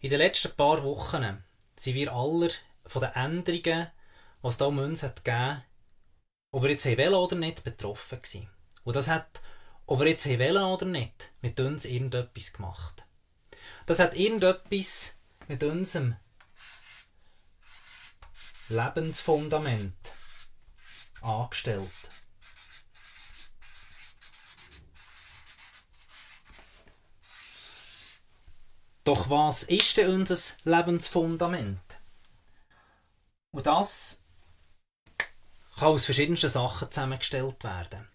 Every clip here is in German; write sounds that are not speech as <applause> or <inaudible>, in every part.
In den letzten paar Wochen sind wir alle von den Änderungen, die es da um uns hat gegeben, ob wir jetzt wollen oder nicht, betroffen gewesen. Und das hat, ob wir jetzt wollen oder nicht, mit uns irgendetwas gemacht. Das hat irgendetwas mit unserem Lebensfundament angestellt. Doch was ist denn unser Lebensfundament? Und das kann aus verschiedensten Sachen zusammengestellt werden.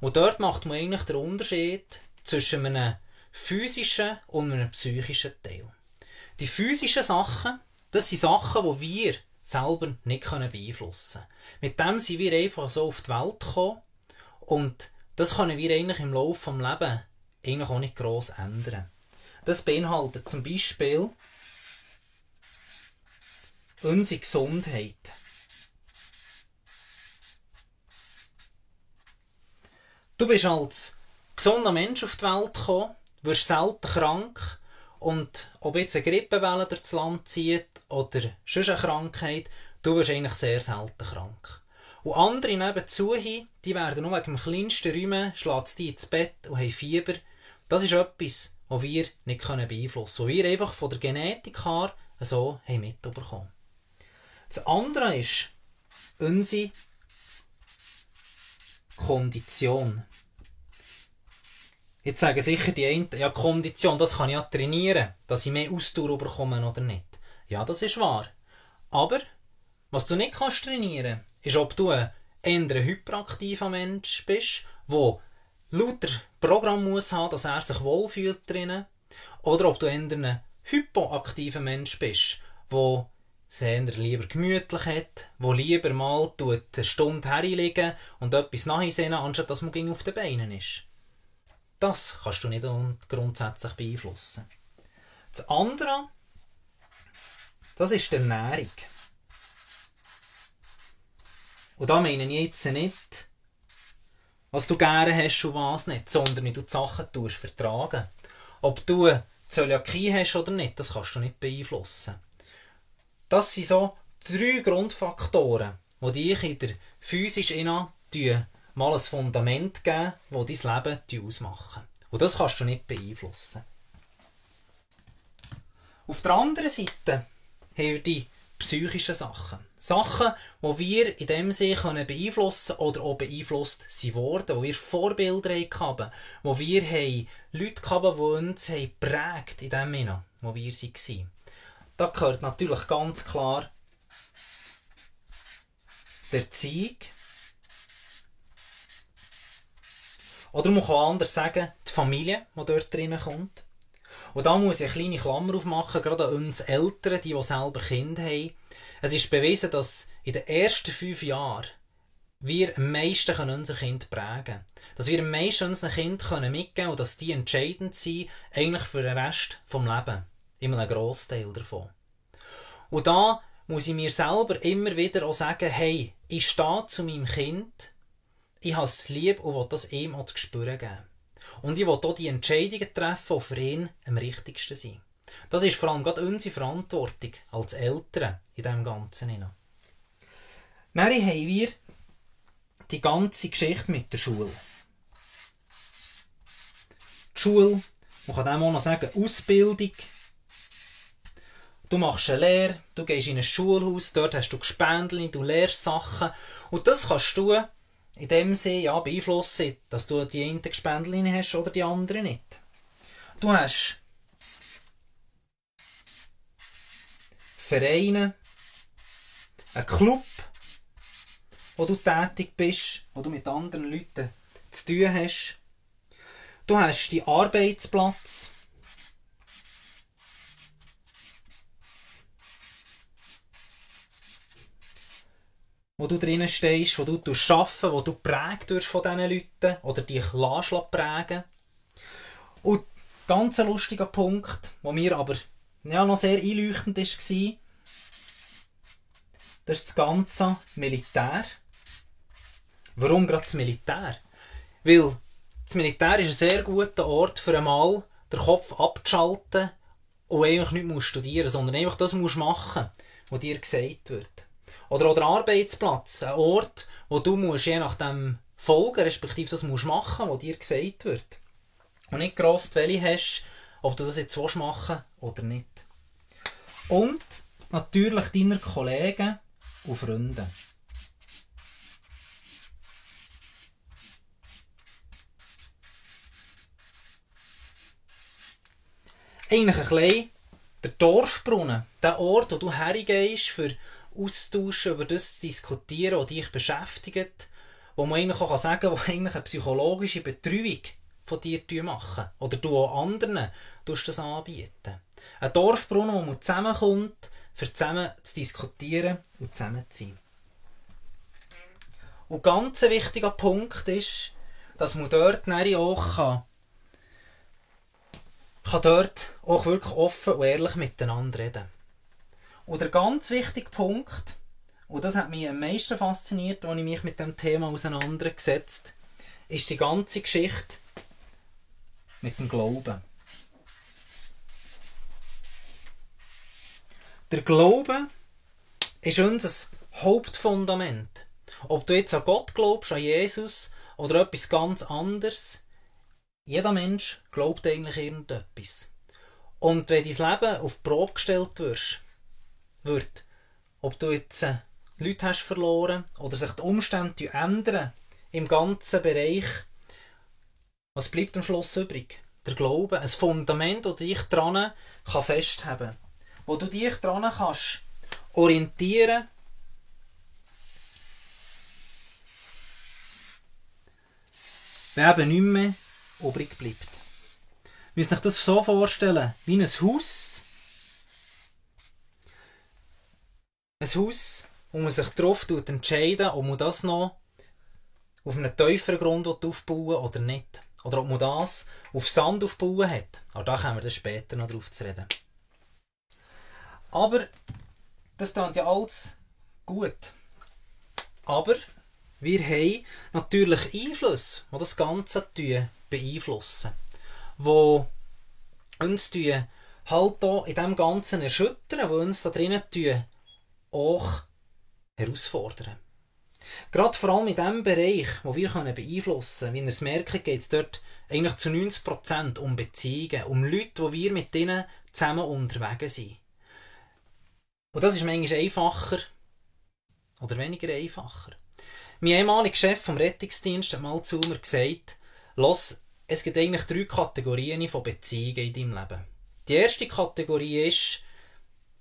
Und dort macht man eigentlich den Unterschied zwischen einem physischen und einem psychischen Teil. Die physischen Sachen, das sind Sachen, die wir selber nicht beeinflussen können. Mit dem sind wir einfach so auf die Welt gekommen und das können wir eigentlich im Laufe des Lebens eigentlich auch nicht gross ändern. Das beinhaltet zum Beispiel unsere Gesundheit. Du bist als gesunder Mensch auf die Welt gekommen, wirst selten krank und ob jetzt eine Grippewelle durchs Land zieht oder sonst eine Krankheit, du wirst eigentlich sehr selten krank. Und andere nebenzu, die werden nur wegen dem kleinsten Räumen, schlägt die ins Bett und haben Fieber. Das ist etwas, was wir nicht beeinflussen können, was wir einfach von der Genetik her so haben mitbekommen. Das andere ist unsere Kondition. Jetzt sagen sicher die einen, ja, Kondition, das kann ich ja trainieren, dass ich mehr Ausdauer bekomme oder nicht. Ja, das ist wahr. Aber, was du nicht kannst trainieren, ist, ob du ein eher hyperaktiver Mensch bist, der lauter Programm muss haben, dass er sich wohlfühlt drinnen, oder ob du eher ein hypoaktiver Mensch bist, der sehr lieber gemütlich hat, wo lieber mal eine Stunde herliegen und etwas nachsehen, anstatt dass man auf den Beinen ist. Das kannst du nicht grundsätzlich beeinflussen. Das andere, das ist die Ernährung. Und da meine ich jetzt nicht, was du gerne hast und was nicht, sondern wie du die Sachen tust, vertragen. Ob du Zöliakie hast oder nicht, das kannst du nicht beeinflussen. Das sind so drei Grundfaktoren, die dich in der physischen Inna mal ein Fundament geben, das dein Leben ausmachen. Und das kannst du nicht beeinflussen. Auf der anderen Seite haben wir die psychischen Sachen. Sachen, die wir in dem Sinne beeinflussen oder auch beeinflusst sind worden, wo wir Vorbilder hatten, wo wir haben Leute hatten, die uns prägt in dem Sinne, wo wir waren. Da gehört natürlich ganz klar der Erziehung. Oder man kann anders sagen, die Familie, die dort drinnen kommt. Und da muss ich eine kleine Klammer aufmachen, gerade an uns Eltern, die, die selber Kinder haben. Es ist bewiesen, dass in den ersten fünf Jahren wir am meisten unser Kind prägen können. Dass wir am meisten unseren Kind mitgeben können und dass die entscheidend sind, eigentlich für den Rest des Lebens. Immer ein Großteil davon. Und da muss ich mir selber immer wieder auch sagen, hey, ich stehe zu meinem Kind, ich habe es lieb und will das ihm auch zu spüren geben. Und ich will auch die Entscheidungen treffen, die für ihn am richtigsten sind. Das ist vor allem gerade unsere Verantwortung als Eltern in diesem Ganzen. Dann haben wir die ganze Geschichte mit der Schule. Die Schule, man kann auch noch sagen, Ausbildung, Du machst eine Lehre, du gehst in ein Schulhaus, dort hast du Gespendli, du lehrst Sachen. Und das kannst du in dem Sinne ja, beeinflussen, dass du die einen Gespendli hast oder die anderen nicht. Du hast Vereine, einen Club, wo du tätig bist, wo du mit anderen Leuten zu tun hast. Du hast die Arbeitsplatz, wo du drinnen stehst, wo du arbeiten, wo du prägt wirst von diesen Leuten oder dich lässt prägen. Und ganz ein lustiger Punkt, wo mir aber ja, noch sehr einleuchtend war, das ist das ganze Militär. Warum gerade das Militär? Weil das Militär ist ein sehr guter Ort für einmal den Kopf abzuschalten und eigentlich nicht studieren sondern einfach das musst machen, was dir gesagt wird. Oder auch der Arbeitsplatz, ein Ort, wo du musst je nachdem folgen, respektive das musst machen, was dir gesagt wird. Und nicht gross die Welle hast, ob du das jetzt machen oder nicht. Und natürlich deiner Kollegen und Freunde. Eigentlich ein bisschen der Dorfbrunnen, der Ort, wo du hergehst, für austauschen, über das diskutieren, was dich beschäftigt, wo man eigentlich auch sagen kann, wo eigentlich eine psychologische Betreuung von dir machen. Oder du auch anderen das anbieten. Ein Dorfbrunnen, wo man zusammenkommt, für zusammen zu diskutieren und zusammen zu sein. Und ganz wichtiger Punkt ist, dass man dort auch kann, kann dort auch wirklich offen und ehrlich miteinander reden. Und der ganz wichtige Punkt, und das hat mich am meisten fasziniert, als ich mich mit dem Thema auseinandergesetzt ist die ganze Geschichte mit dem Glauben. Der Glaube ist unser Hauptfundament. Ob du jetzt an Gott glaubst, an Jesus oder etwas ganz anderes, jeder Mensch glaubt eigentlich irgendetwas. Und wenn dein Leben auf die Probe gestellt wirst, wird, ob du jetzt äh, Leute hast verloren oder sich die Umstände ändern im ganzen Bereich, was bleibt am Schluss übrig? Der Glaube, ein Fundament, das dich dran kann wo du dich dran kannst orientieren wenn eben nicht mehr übrig bleibt. Müssen euch das so vorstellen, wie ein Haus. Ein Haus, wo man sich darauf entscheiden ob man das noch auf einem tieferen Grund aufbauen oder nicht. Oder ob man das auf Sand aufbauen hat. Aber da kommen wir dann später noch drauf zu reden. Aber das klingt ja alles gut. Aber wir haben natürlich Einfluss, die das Ganze beeinflussen. Wo uns halt hier in dem Ganzen erschüttern, wo uns da drinnen auch herausfordern. Gerade vor allem in dem Bereich, wo wir beeinflussen können, wie ihr es merkt, geht es dort eigentlich zu 90% um Beziehungen, um Leute, wo wir mit denen zusammen unterwegs sind. Und das ist manchmal einfacher oder weniger einfacher. Mein ehemaliger Chef vom Rettungsdienst hat mal zu mir gesagt, Los, es gibt eigentlich drei Kategorien von Beziehungen in deinem Leben. Die erste Kategorie ist,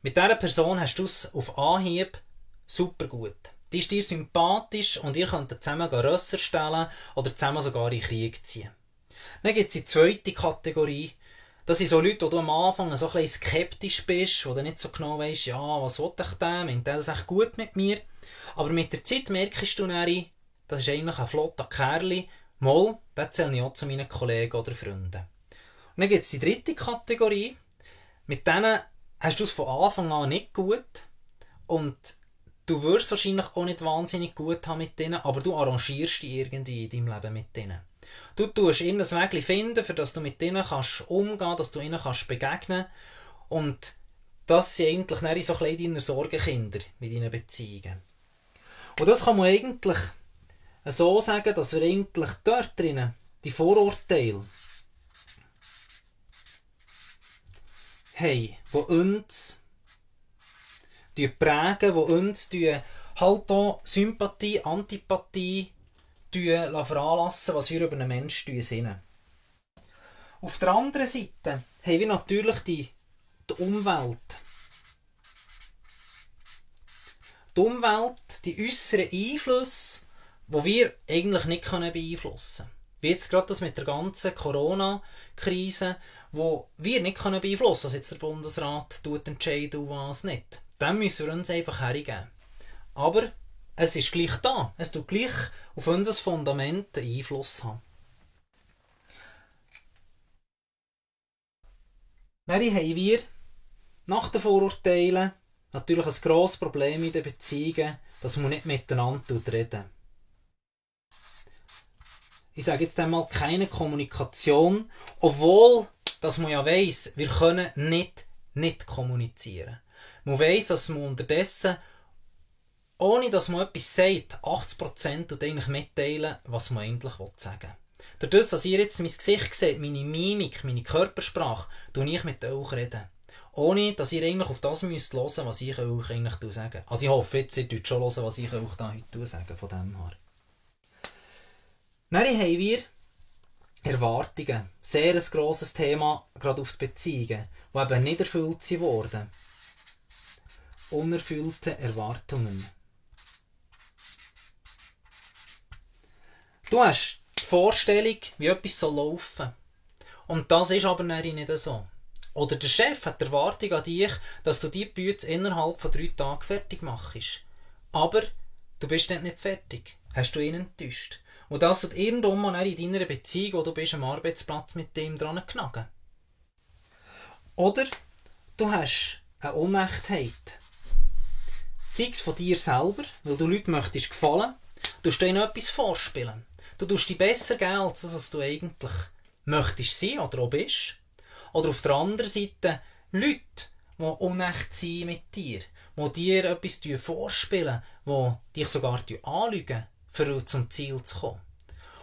mit dieser Person hast du es auf Anhieb super gut. Die ist dir sympathisch und ihr könnt zusammen Rösser stellen oder zusammen sogar in Krieg ziehen. Dann gibt es die zweite Kategorie. Das sind so Leute, wo du am Anfang so ein skeptisch bist, wo du nicht so genau weißt, ja, was will ich denn? Meint der das echt gut mit mir? Aber mit der Zeit merkst du dann, das ist eigentlich ein flotter Kerl, mal, der zähle ich auch zu meinen Kollegen oder Freunden. Und dann gibt es die dritte Kategorie. Mit denen hast du es von Anfang an nicht gut und du wirst wahrscheinlich auch nicht wahnsinnig gut haben mit denen, aber du arrangierst dich irgendwie in deinem Leben mit denen. Du tust ihnen ein Weg finden, für das du mit ihnen kannst umgehen, dass du ihnen kannst begegnen und das sind eigentlich so kleine deine Sorgenkinder mit deinen Beziehungen. Und das kann man eigentlich so sagen, dass wir eigentlich dort drinnen die Vorurteile haben, die uns prägen, die uns halt auch Sympathie, Antipathie veranlassen, was wir über einen Menschen sehen. Auf der anderen Seite haben wir natürlich die, die Umwelt. Die Umwelt, die äußeren Einflüsse, die wir eigentlich nicht beeinflussen können. Wie jetzt gerade das mit der ganzen Corona-Krise, wo wir nicht beeinflussen können, was jetzt der Bundesrat entscheidet und was nicht. Dem müssen wir uns einfach hergeben. Aber es ist gleich da. Es tut gleich auf unser Fundament Einfluss haben. Dann haben wir nach den Vorurteilen natürlich ein grosses Problem in den Beziehungen, dass man nicht miteinander reden. Ich sage jetzt einmal keine Kommunikation, obwohl, dass man ja weiss, wir können nicht nicht kommunizieren. Man weiss, dass man unterdessen, ohne dass man etwas sagt, 80% tut eigentlich mitteilen, was man eigentlich sagen will. Dadurch, dass ihr jetzt mein Gesicht seht, meine Mimik, meine Körpersprache, tue ich mit euch reden. Ohne, dass ihr eigentlich auf das müsst hören, was ich euch eigentlich sage. Also ich hoffe jetzt, ihr tut schon hören, was ich euch da heute sage, von dem her. Dann haben wir Erwartungen. Sehr ein grosses Thema, gerade auf die Beziehungen, die eben nicht erfüllt wurden. Unerfüllte Erwartungen. Du hast die Vorstellung, wie etwas soll laufen Und das ist aber nicht so. Oder der Chef hat die Erwartung an dich, dass du die Bütze innerhalb von drei Tagen fertig machst. Aber du bist nicht fertig. Hast du ihn enttäuscht. Und das tut irgendwann mal in deiner Beziehung, wo du bist am Arbeitsplatz mit dem dran knacken. Oder du hast eine Unechtheit. Sei es von dir selber, weil du Leuten möchtest gefallen, du ihnen etwas vorspielen. Du tust dich besser geben, als das, was du eigentlich möchtest sein oder auch bist. Oder auf der anderen Seite Leute, die unecht sind mit dir, die dir etwas vorspielen, die dich sogar anlügen, für zum Ziel zu kommen.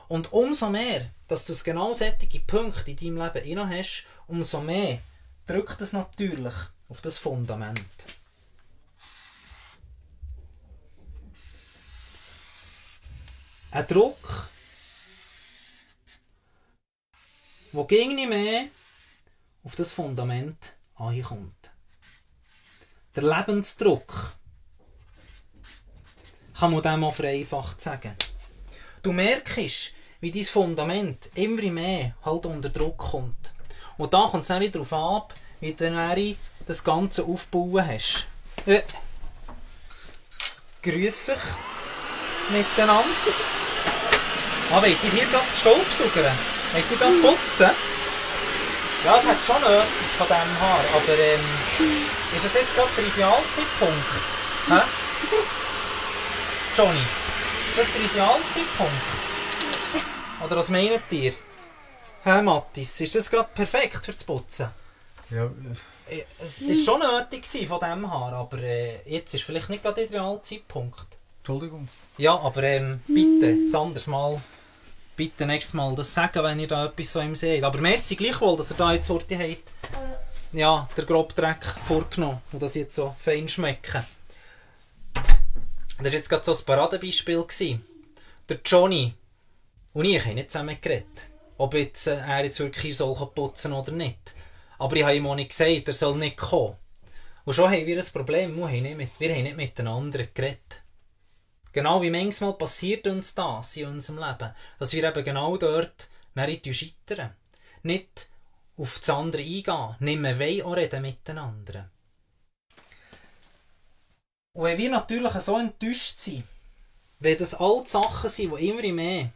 Und umso mehr, dass du genau solche Punkte in deinem Leben inne hast, umso mehr drückt es natürlich auf das Fundament. Ein Druck, der ging nicht mehr auf das Fundament ankommt. Der Lebensdruck kann man dem auch vereinfacht sagen. Du merkst, wie dein Fundament immer mehr halt unter Druck kommt. Und da kommt es nicht darauf ab, wie du das Ganze aufbauen hast. Äh. Grüß dich miteinander. Ah, wollt ihr hier gerade Staubsauger? Wollt ihr gerade putzen? Ja, es hat schon nötig von diesem Haar, aber ähm, ist das jetzt gerade der Idealzeitpunkt? Hä? Johnny, ist das der Idealzeitpunkt? Oder was meint ihr? Hä, Mattis, ist das gerade perfekt für das Putzen? Ja. Äh, es war schon nötig von diesem Haar, aber äh, jetzt ist vielleicht nicht gerade der Idealzeitpunkt. Entschuldigung. Ja, aber ähm, bitte, das anderes Mal bitte nächstes Mal das sagen, wenn ihr da etwas so im seht. Aber merci gleichwohl, dass ihr da jetzt heute habt, ja, der Grobdreck vorgenommen und das jetzt so fein schmecken. Das war jetzt gerade so ein Paradebeispiel. Der Johnny und ich haben nicht zusammen geredet. Ob jetzt, äh, er jetzt wirklich soll putzen oder nicht. Aber ich habe ihm auch nicht gesagt, er soll nicht kommen. Und schon haben wir ein Problem, wir haben nicht, mit, wir haben nicht miteinander geredet. Genau wie manchmal passiert uns das in unserem Leben, dass wir eben genau dort nicht scheitern. Nicht auf das andere eingehen, nicht mehr wollen reden miteinander. Und wenn wir natürlich so enttäuscht sind, wenn das all die Sachen sind, die immer mehr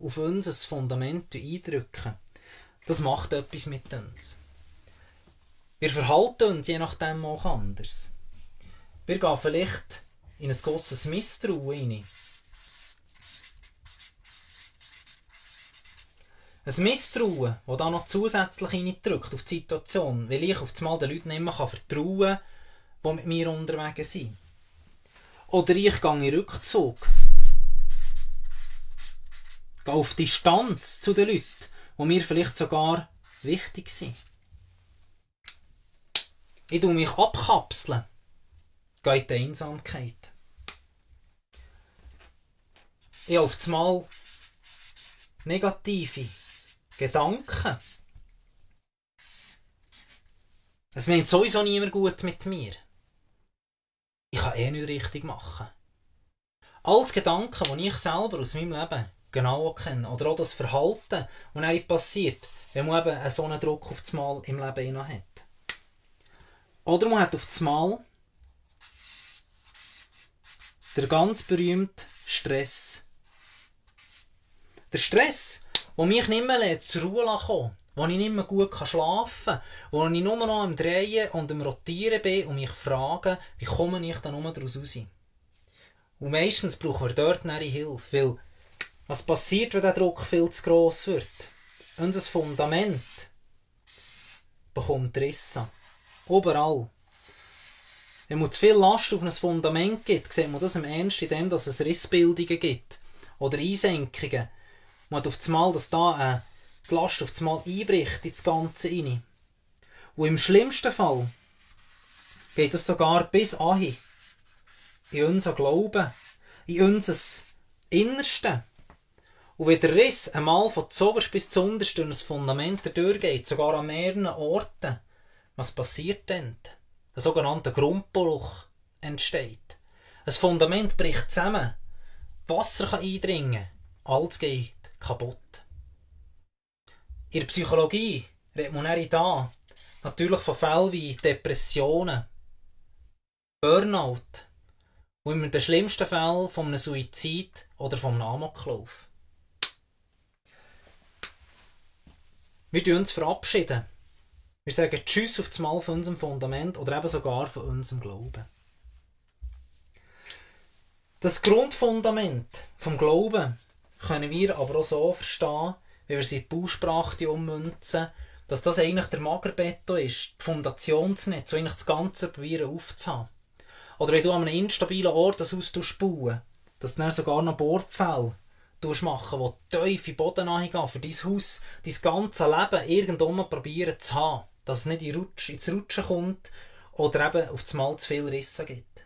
auf unser Fundament eindrücken, das macht etwas mit uns. Wir verhalten uns je nachdem auch anders. Wir gehen vielleicht in ein grosses Misstrauen rein. Ein Misstrauen, das da noch zusätzlich reindrückt auf die Situation, weil ich auf einmal den Leuten nicht mehr vertrauen kann, die mit mir unterwegs sind. Oder ich gehe in Rückzug. Gehe auf Distanz zu den Leuten, die mir vielleicht sogar wichtig sind. Ich tue mich abkapseln geht die Einsamkeit. Ich habe auf Mal negative Gedanken. Es meint sowieso niemand gut mit mir. Kann eh nicht richtig machen. Alles Gedanken, die ich selber aus meinem Leben genau kenne, oder auch das Verhalten, das einem passiert, wenn man eben so einen Druck auf das Mal im Leben hat. Oder man hat auf das Mal der ganz berühmte Stress. Der Stress, der mich nicht mehr zur Ruhe kommen wo ich nicht mehr gut schlafen kann, wo ich nur noch am Drehen und am Rotieren bin und mich frage, wie komme ich da nur daraus raus? Und meistens brauchen wir dort eine Hilfe, weil was passiert, wenn der Druck viel zu gross wird? Unser Fundament bekommt Risse. Überall. Wenn man zu viel Last auf ein Fundament gibt, sieht man das im Ernst in dem, dass es Rissbildungen gibt. Oder Einsenkungen. Man hat auf das Mal, dass da äh, die Last auf das Mal einbricht ins Ganze rein. Und im schlimmsten Fall geht es sogar bis ahin. In unser Glauben. In unser Innerste. Und wenn der Riss einmal von zuoberst bis zu unterst durch ein Fundament durchgeht, sogar an mehreren Orten, was passiert dann? Ein sogenannter Grundbruch entsteht. Ein Fundament bricht zusammen. Wasser kann eindringen. Alles geht kaputt. In der Psychologie redet man auch da natürlich von Fällen wie Depressionen, Burnout und in den schlimmsten Fällen von einem Suizid oder vom Amoklauf. Wir verabschieden uns verabschieden. Wir sagen Tschüss auf das Mal von unserem Fundament oder eben sogar von unserem Glauben. Das Grundfundament vom Glauben können wir aber auch so verstehen, wie wir sie in die Bausprache ummünzen, dass das eigentlich der Magerbeton ist, das Fundationsnetz, so eigentlich das Ganze probieren aufzuhaben. Oder wenn du an einem instabilen Ort das Haus bauen dass du dann sogar noch Bohrpfähle machen, die tief in den Boden gehen, für dein Haus, dein ganzes Leben irgendwann probieren zu haben. Dass es nicht in Rutsch, ins Rutschen kommt oder eben auf das Mal zu viel Risse gibt.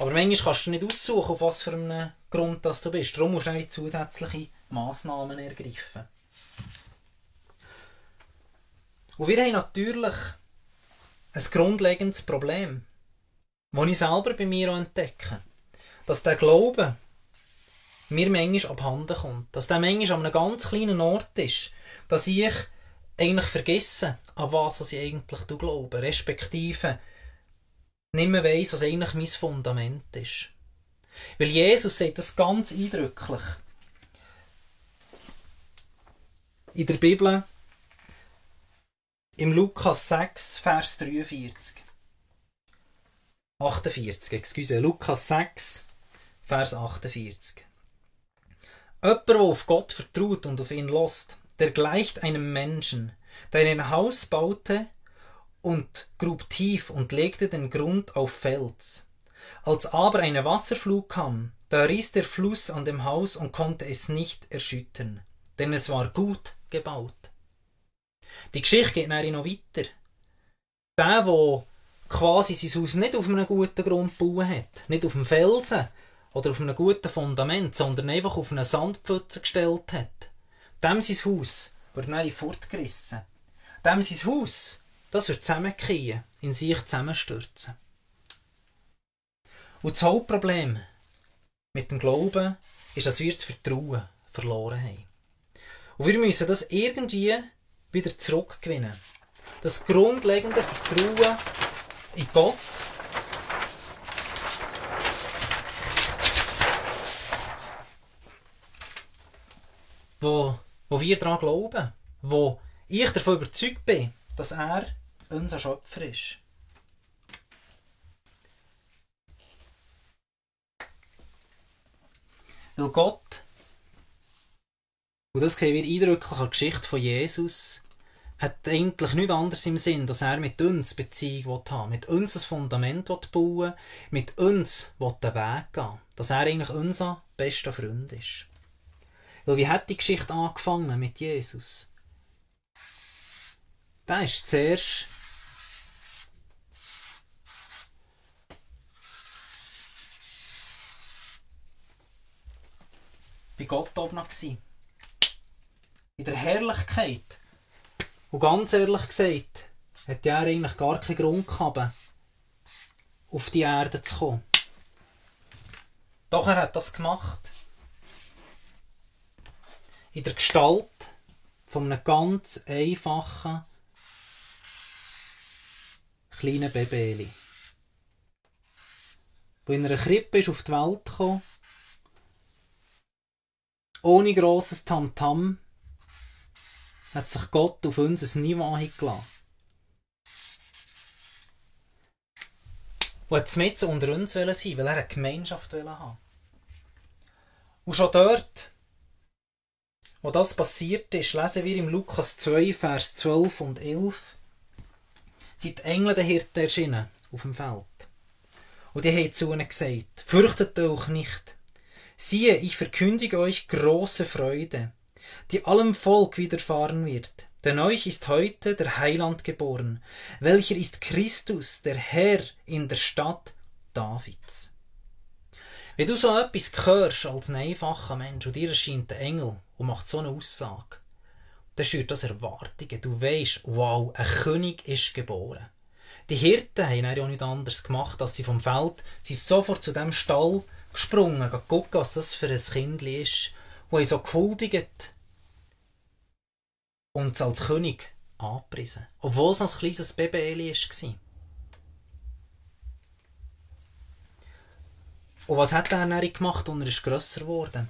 Aber manchmal kannst du nicht aussuchen, auf was für einen Grund dass du bist. Darum musst du zusätzliche Massnahmen ergreifen. Und wir haben natürlich ein grundlegendes Problem, das ich selber bei mir entdecke. Dass der Glaube mir manchmal abhanden kommt. Dass der manchmal an einem ganz kleinen Ort ist. Dass ich eigentlich vergesse, an was ich eigentlich glaube. Respektive nicht mehr weiss, was eigentlich mein Fundament ist. Weil Jesus sagt das ganz eindrücklich. In der Bibel im Lukas 6, Vers 43. 48, excuse, Lukas 6, Vers 48. Jemand, der auf Gott vertraut und auf ihn lost, der gleicht einem Menschen, der ein Haus baute und grub tief und legte den Grund auf Fels. Als aber eine Wasserflut kam, da riss der Fluss an dem Haus und konnte es nicht erschüttern, denn es war gut gebaut. Die Geschichte geht dann noch weiter. Der, der quasi sein Haus nicht auf einem guten Grund gebaut hat, nicht auf einem Felsen oder auf einem guten Fundament, sondern einfach auf eine Sandpfütze gestellt hat, dem sein Haus wird dann fortgerissen. Dem sein Haus, das wird zusammenkehren, in sich zusammenstürzen. Und das Hauptproblem mit dem Glauben ist, dass wir das Vertrauen verloren haben. Und wir müssen das irgendwie wieder zurückgewinnen. Das grundlegende Vertrauen in Gott. Wo, wo wir daran glauben. Wo ich davon überzeugt bin, dass er unser Schöpfer ist. Weil Gott und das sehen wir eindrücklich an der Geschichte von Jesus. Hat eigentlich nichts anderes im Sinn, dass er mit uns Beziehung haben will, mit uns ein Fundament bauen mit uns den Weg gehen Dass er eigentlich unser bester Freund ist. Weil wie hat die Geschichte angefangen mit Jesus? Der ist zuerst bei Gott oben gewesen in der Herrlichkeit. Und ganz ehrlich gesagt, hat er eigentlich gar keinen Grund gehabt, auf die Erde zu kommen. Doch er hat das gemacht. In der Gestalt von einem ganz einfachen kleinen Baby. Wo in einer Krippe ist auf die Welt gekommen, ohne grosses Tamtam, -Tam, hat sich Gott auf unser Niveau eingeladen. Und hat mit unter uns sein weil er eine Gemeinschaft haben Und schon dort, wo das passiert ist, lesen wir im Lukas 2, Vers 12 und 11 sind die Engel der Hirten erschienen auf dem Feld. Und die haben zu ihnen gesagt, fürchtet euch nicht. Siehe, ich verkündige euch große Freude, die allem Volk widerfahren wird. Denn euch ist heute der Heiland geboren, welcher ist Christus, der Herr in der Stadt Davids. Wenn du so etwas hörst als ein einfacher Mensch und dir erscheint der Engel und macht so eine Aussage, dann schürt das Erwartungen. Du weißt, wow, ein König ist geboren. Die Hirten haben ja nichts anderes gemacht, als sie vom Feld sie sofort zu dem Stall gesprungen, gucken, was das für ein Kind ist, wo sie so gehuldigt und es als König angepriesen. Obwohl es ein kleines Baby war. Und was hat er dann gemacht, und er ist grösser geworden?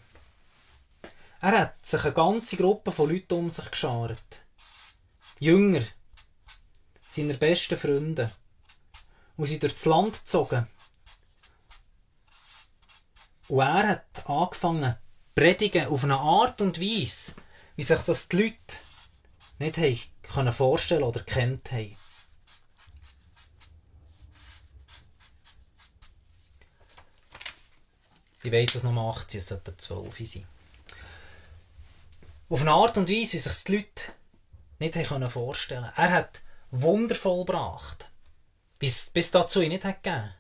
Er hat sich eine ganze Gruppe von Leuten um sich geschart. Jünger, seiner besten Freunde. Und sie durch das Land gezogen. Und er hat angefangen, predigen auf eine Art und Weise, wie sich das die Leute nicht haben können vorstellen oder kennt haben. Ich weiss, dass noch 18, es sollten 12 sein. Auf eine Art und Weise, wie sich die Leute nicht vorstellen können. Er hat wundervoll gebracht, bis, bis dazu ihn nicht hat gegeben.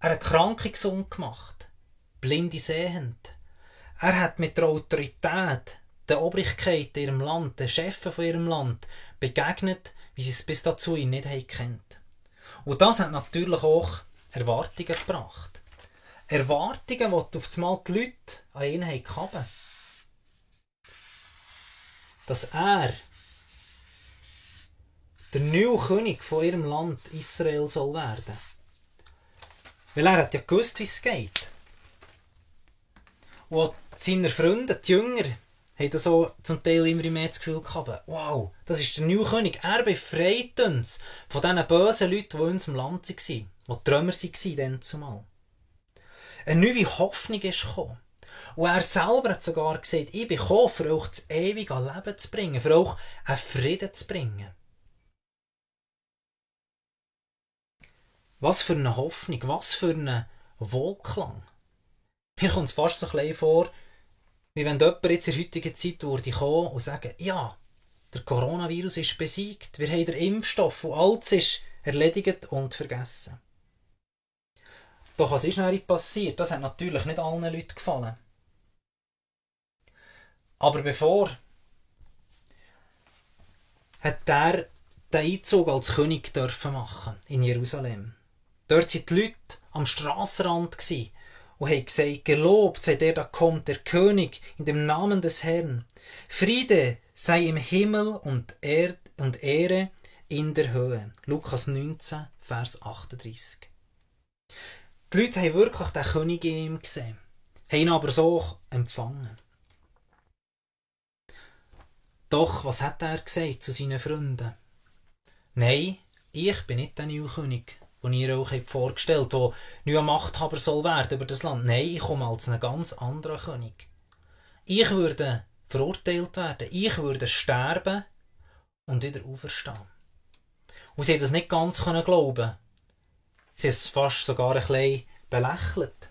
Er hat Kranke gesund gemacht, Blinde sehend. Er hat mit der Autorität der Obrigkeit in ihrem Land, den Chefen von ihrem Land, begegnet, wie sie es bis dazu nicht haben kennt. Und das hat natürlich auch Erwartungen gebracht. Erwartungen, die auf einmal die Leute an ihn haben Dass er der neue König von ihrem Land Israel soll werden. Weil er hat ja gewusst, wie es geht. Und seine Freunde, die Jünger, haben so zum Teil immer mehr das Gefühl gehabt, wow, das ist der neue König. Er befreit uns von diesen bösen Leuten, die in unserem Land waren, die Trümmer waren dann zumal. Eine neue Hoffnung ist gekommen. Und er selber hat sogar gesagt, ich bin gekommen, für euch das ewige Leben zu bringen, für euch einen Frieden zu bringen. Was für eine Hoffnung, was für einen Wohlklang. Mir kommt es fast so ein bisschen vor, wie wenn jemand jetzt in der heutigen Zeit würde kommen und sagen, ja, der Coronavirus ist besiegt, wir haben den Impfstoff und alles ist erledigt und vergessen. Doch was ist dann passiert? Das hat natürlich nicht allen Leuten gefallen. Aber bevor hat er den Einzug als König dürfen machen in Jerusalem. Dort waren die Leute am Strassenrand und haben gesagt, gelobt sei der, da kommt, der König, in dem Namen des Herrn. Friede sei im Himmel und, Erd und Ehre in der Höhe. Lukas 19, Vers 38. Die Leute haben wirklich den König in ihm gesehen, haben ihn aber so empfangen. Doch, was hat er gesagt zu seinen Freunden? Nein, ich bin nicht der neue König den ihr euch vorgestellt habt, der neuer Machthaber soll werden über das Land. Nein, ich komme als ein ganz anderer König. Ich würde verurteilt werden. Ich würde sterben und wieder auferstehen. Und sie das nicht ganz können glauben. Sie es fast sogar ein bisschen belächelt.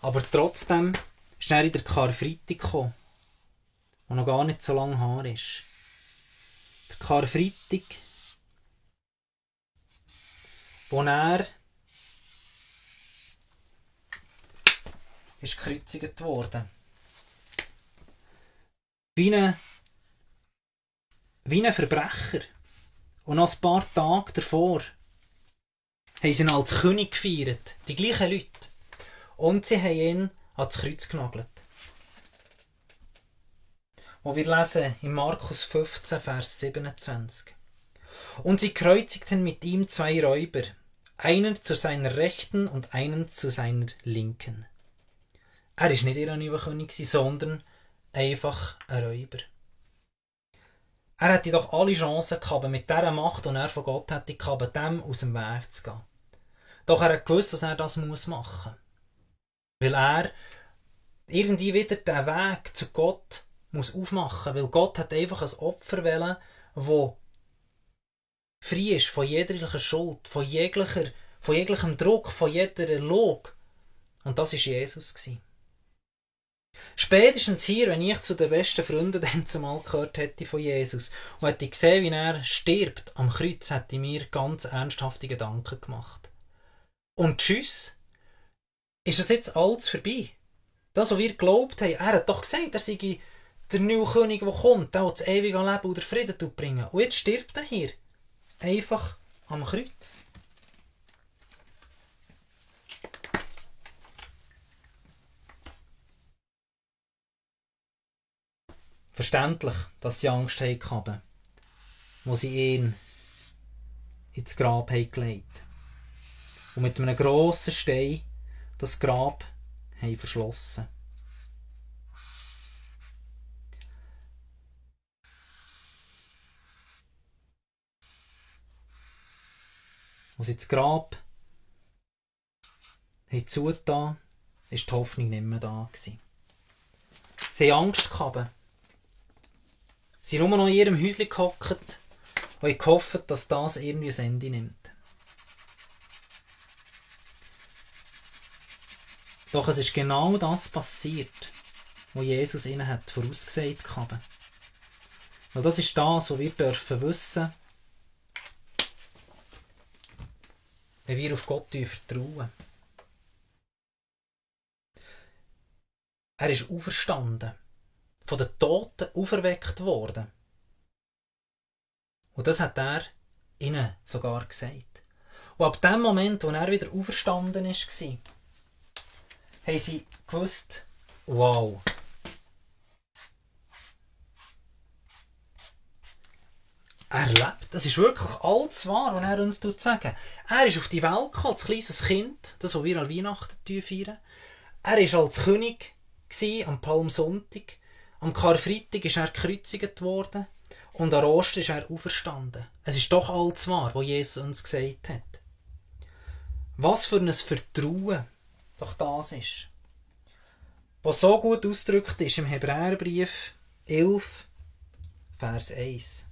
Aber trotzdem ist er in der Karfreitag gekommen, wo noch gar nicht so lange her ist. Der Karfreitag wo er ist gekreuzigt worden. Wie ein, wie ein Verbrecher. Und noch ein paar Tage davor haben sie ihn als König gefeiert. Die gleichen Leute. Und sie haben ihn ans Kreuz genagelt. Wo wir lesen in Markus 15, Vers 27. Und sie kreuzigten mit ihm zwei Räuber, einen zu seiner Rechten und einen zu seiner Linken. Er ist nicht ihr König, sondern einfach ein Räuber. Er hätte doch alle Chancen gehabt, mit dieser Macht, die er von Gott hätte gehabt, dem aus dem Weg zu gehen. Doch er hat gewusst, dass er das muss machen Weil er irgendwie wieder den Weg zu Gott muss aufmachen weil Gott hat einfach ein Opfer wählen, wo frei ist von jeglicher Schuld, von, jeglicher, von jeglichem Druck, von jeder Log. Und das ist Jesus gewesen. Spätestens hier, wenn ich zu den besten Freunden <laughs> dann zumal gehört hätte von Jesus und hätte gesehen, wie er stirbt am Kreuz, hätte ich mir ganz ernsthafte Gedanken gemacht. Und tschüss, ist das jetzt alles vorbei? Das, was wir geglaubt haben, er hat doch gesagt, er sei der neue König, der kommt, der, das ewige Leben oder Frieden bringen Und jetzt stirbt er hier. Einfach am Kreuz. Verständlich, dass sie Angst hatten, wo sie ihn ins Grab haben gelegt und mit einem grossen Stein das Grab haben verschlossen. Sie das Grab haben war die Hoffnung nicht mehr da. Gewesen. Sie haben Angst gehabt. Sie sind nur noch in ihrem Häuschen gehockt und gehofft, dass das irgendwie ein Ende nimmt. Doch es ist genau das passiert, was Jesus ihnen hat vorausgesagt hat. Weil das ist das, was wir dürfen wissen, wenn wir auf Gott vertrauen. Er ist auferstanden, von den Toten auferweckt worden. Und das hat er ihnen sogar gesagt. Und ab dem Moment, wo er wieder auferstanden war, haben sie gewusst, wow. Er lebt. Das ist wirklich alles wahr, was er uns sagen Er ist auf die Welt gekommen, als kleines Kind, das, wir an Weihnachten feiern. Er war als König am Palmsonntag. Am Karfreitag ist er gekreuzigt worden. Und an Ostern ist er auferstanden. Es ist doch alles wahr, was Jesus uns gesagt hat. Was für ein Vertrauen doch das ist. Was so gut ausdrückt ist im Hebräerbrief 11, Vers 1.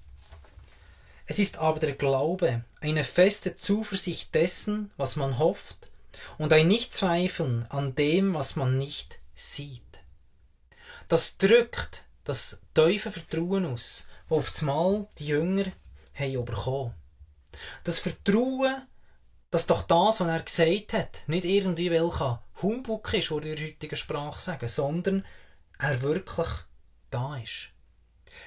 Es ist aber der Glaube, eine feste Zuversicht dessen, was man hofft, und ein Nichtzweifeln an dem, was man nicht sieht. Das drückt das tiefe Vertrauen aus, das auf das Mal die Jünger haben bekommen. Das Vertrauen, dass doch das, was er gesagt hat, nicht irgendwie welcher Humbug ist, würde in heutiger Sprache sagen, sondern er wirklich da ist.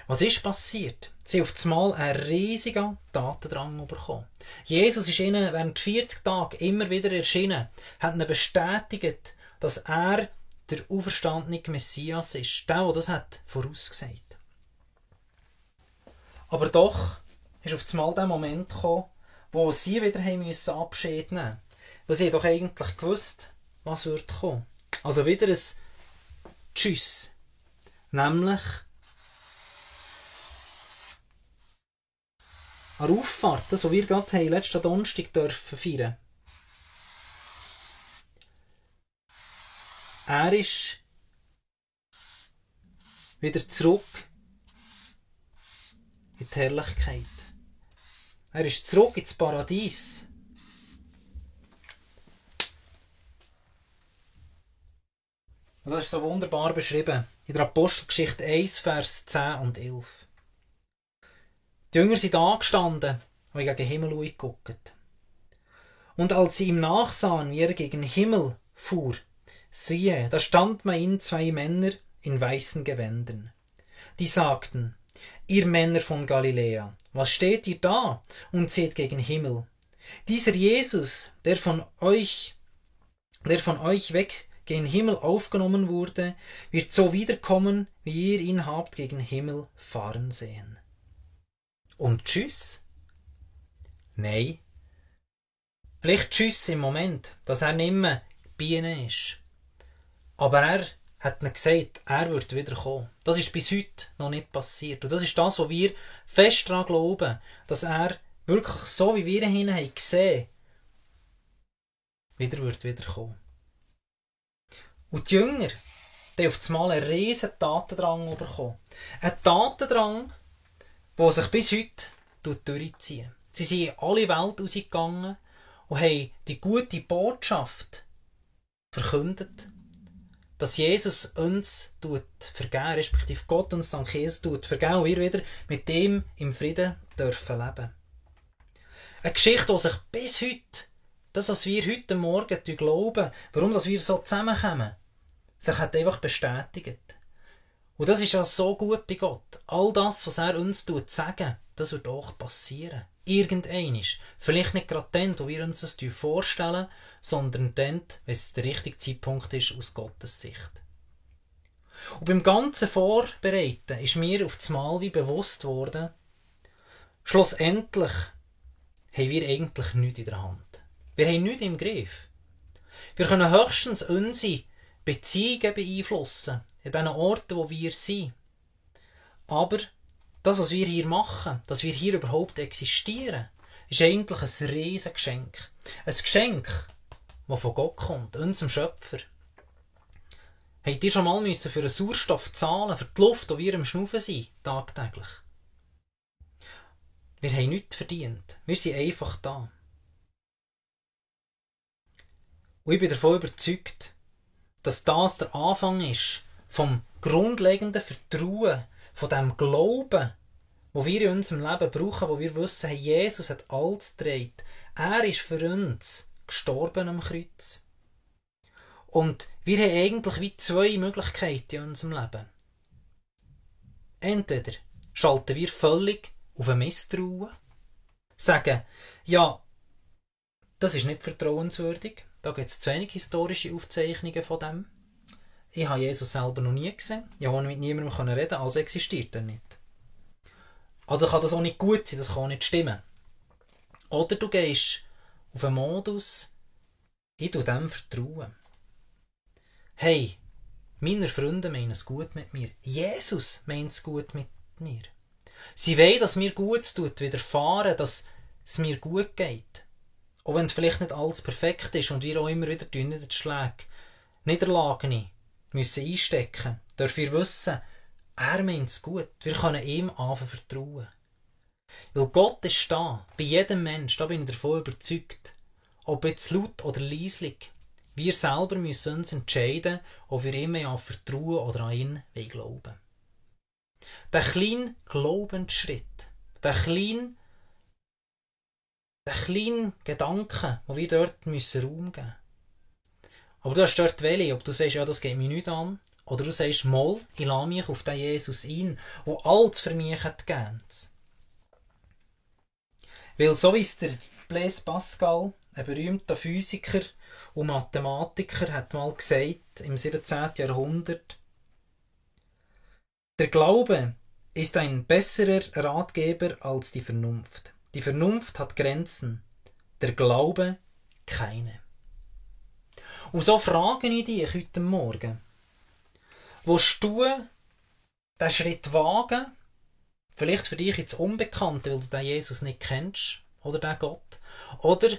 Was ist passiert? Sie haben auf das Mal einen riesigen Datendrang bekommen. Jesus ist ihnen während 40 Tagen immer wieder erschienen, hat ihnen bestätigt, dass er der auferstandene Messias ist, der, der das hat vorausgesagt. Aber doch ist auf das Mal der Moment gekommen, wo sie wieder haben müssen Abschied nehmen mussten. Weil sie doch eigentlich gewusst, was wird kommen. Also wieder ein Tschüss. Nämlich an der Auffahrt, das, was wir gerade letzten Donnerstag dürfen feiern. Er ist wieder zurück in die Herrlichkeit. Er ist zurück ins Paradies. Und das ist so wunderbar beschrieben in der Apostelgeschichte 1, Vers 10 und 11. Die Jünger sind angestanden und gegen den Himmel geguckt. Und als sie ihm nachsahen, wie er gegen den Himmel fuhr, siehe, da stand bei ihnen zwei Männer in weißen Gewändern. Die sagten, ihr Männer von Galiläa, was steht ihr da und seht gegen Himmel? Dieser Jesus, der von euch, der von euch weg gen Himmel aufgenommen wurde, wird so wiederkommen, wie ihr ihn habt gegen Himmel fahren sehen. Und tschüss? Nein. Vielleicht tschüss im Moment, dass er nicht mehr bei ihnen ist. Aber er hat ihnen gesagt, er wird wiederkommen. Das ist bis heute noch nicht passiert. Und das ist das, was wir fest daran glauben, dass er wirklich so, wie wir ihn haben gesehen, wieder wird wiederkommen. Und die Jünger, die auf einmal einen riesen Tatendrang bekommen. Ein Tatendrang, die sich bis heute durchziehen. Sie sind in alle Welt rausgegangen und haben die gute Botschaft verkündet, dass Jesus uns tut vergeben, respektive Gott uns dank Jesus tut vergeben und wir wieder mit dem im Frieden dürfen leben. Eine Geschichte, die sich bis heute, das, was wir heute Morgen glauben, warum dass wir so zusammenkommen, sich hat einfach bestätigt. Und das ist ja so gut bei Gott. All das, was er uns tut, sagen, das wird auch passieren. Irgendeinisch. Vielleicht nicht gerade dann, wo wir uns das vorstellen, sondern dann, wenn es der richtige Zeitpunkt ist aus Gottes Sicht. Und beim ganzen Vorbereiten ist mir auf das Mal wie bewusst worden, schlussendlich haben wir eigentlich nichts in der Hand. Wir haben nichts im Griff. Wir können höchstens unsere Beziehungen beeinflussen, in den Orten, wo wir sind. Aber das, was wir hier machen, dass wir hier überhaupt existieren, ist eigentlich ein riesiges Geschenk. Ein Geschenk, das von Gott kommt, unserem Schöpfer. Habt ihr schon mal müssen für einen Sauerstoff zahlen, für die Luft, die wir im Schnaufen sind, tagtäglich? Wir haben nichts verdient. Wir sind einfach da. Und ich bin davon überzeugt, dass das der Anfang ist vom grundlegenden Vertrauen von dem Glauben, wo wir in unserem Leben brauchen, wo wir wissen, hey, Jesus hat alles gedreht. Er ist für uns gestorben am Kreuz. Und wir haben eigentlich wie zwei Möglichkeiten in unserem Leben. Entweder schalten wir völlig auf ein Misstrauen, sagen, ja, das ist nicht vertrauenswürdig, da gibt es zu wenig historische Aufzeichnungen von dem. Ich habe Jesus selber noch nie gesehen. Ich habe mit niemandem reden also existiert er nicht. Also kann das auch nicht gut sein, das kann nicht stimmen. Oder du gehst auf einen Modus, ich tue dem vertrauen. Hey, meine Freunde meinen es gut mit mir. Jesus meint es gut mit mir. Sie wollen, dass mir gut tut, widerfahren, dass es mir gut geht. Auch wenn vielleicht nicht alles perfekt ist und wir auch immer wieder Niederschläge, Niederlagen müssen einstecken, dürfen wir wissen, er meint es gut. Wir können ihm anfangen vertrauen. Weil Gott ist da, bei jedem Mensch, da bin ich davon überzeugt. Ob jetzt laut oder leislich. Wir selber müssen uns entscheiden, ob wir ihm an vertrauen oder an ihn glauben. Der kleine Glaubensschritt, der kleine, der kleine Gedanke, wo wir dort müssen Raum geben müssen. Aber du hast dort Welle, ob du sagst, ja, das geht mir nicht an, oder du sagst, mal, ich lasse mich auf den Jesus ein, der alles für mich hat gegeben. Weil so es der Blaise Pascal, ein berühmter Physiker und Mathematiker, hat mal gesagt, im 17. Jahrhundert, der Glaube ist ein besserer Ratgeber als die Vernunft. Die Vernunft hat Grenzen, der Glaube keine. Und so frage ich dich heute Morgen, willst du den Schritt wagen, vielleicht für dich jetzt Unbekannte, weil du den Jesus nicht kennst, oder den Gott, oder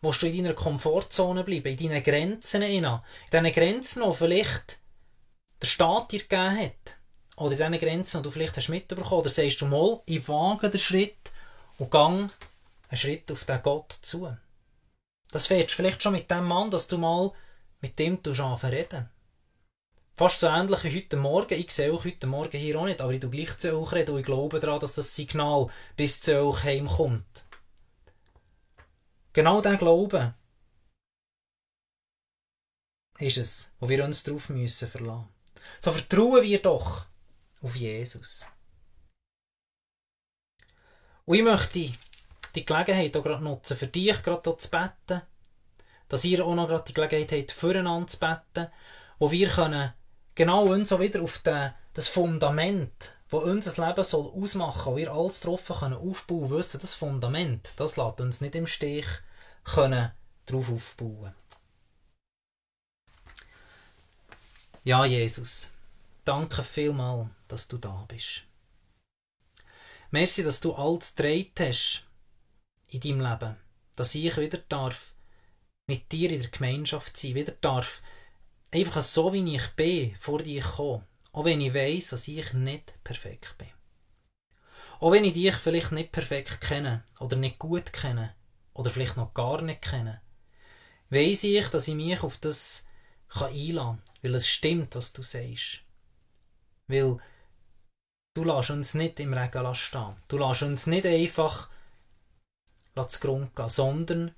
willst du in deiner Komfortzone bleiben, in deinen Grenzen hinein, in diesen Grenzen, die vielleicht der Staat dir gegeben hat, oder in diesen Grenzen, die du vielleicht hast mitbekommen, oder sagst du mal, ich wage den Schritt und gang einen Schritt auf den Gott zu. Das fährst vielleicht schon mit dem Mann, dass du mal mit dem du reden. Fast so ähnlich wie heute Morgen. Ich sehe auch heute Morgen hier auch nicht, aber ich tue gleich zu euch reden und ich glaube daran, dass das Signal bis zu euch heimkommt. Genau dieser Glaube ist es, wo wir uns darauf müssen verlassen. So vertrauen wir doch auf Jesus. Und ich möchte die Gelegenheit auch gerade nutzen, für dich gerade zu beten, dass ihr auch noch gerade die Gelegenheit habt, füreinander zu beten, wo wir können genau uns auch wieder auf den, das Fundament, wo unser Leben soll ausmachen, wo wir alles drauf können aufbauen, wissen, das Fundament, das lässt uns nicht im Stich können drauf aufbauen. Ja, Jesus, danke vielmal, dass du da bist. Merci, dass du alles gedreht hast in deinem Leben, dass ich wieder darf mit dir in der Gemeinschaft sein, wieder darf einfach so, wie ich bin, vor dir kommen. Auch wenn ich weiß, dass ich nicht perfekt bin. Auch wenn ich dich vielleicht nicht perfekt kenne oder nicht gut kenne oder vielleicht noch gar nicht kenne, weiss ich, dass ich mich auf das kann kann, weil es stimmt, was du sagst. Weil du lässt uns nicht im Regen stehen. Du lässt uns nicht einfach zu Grund gehen, sondern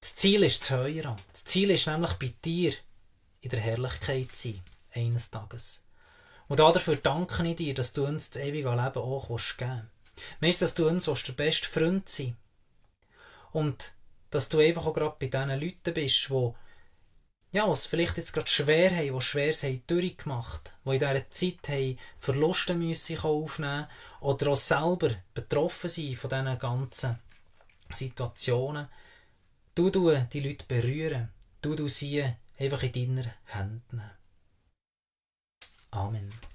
das Ziel ist das Höhere. Das Ziel ist nämlich bei dir in der Herrlichkeit zu sein, eines Tages. Und dafür danke ich dir, dass du uns das ewige Leben auch geben willst. Weißt, dass du uns der beste Freund sein Und dass du einfach auch gerade bei diesen Leuten bist, die ja, was vielleicht jetzt gerade schwer haben, die schwer haben durchgemacht, die in dieser Zeit haben Verluste müssen aufnehmen oder auch selber betroffen sind von diesen ganzen Situationen. Du du die Leute berühren, du du sie einfach in deiner nehmen. Amen.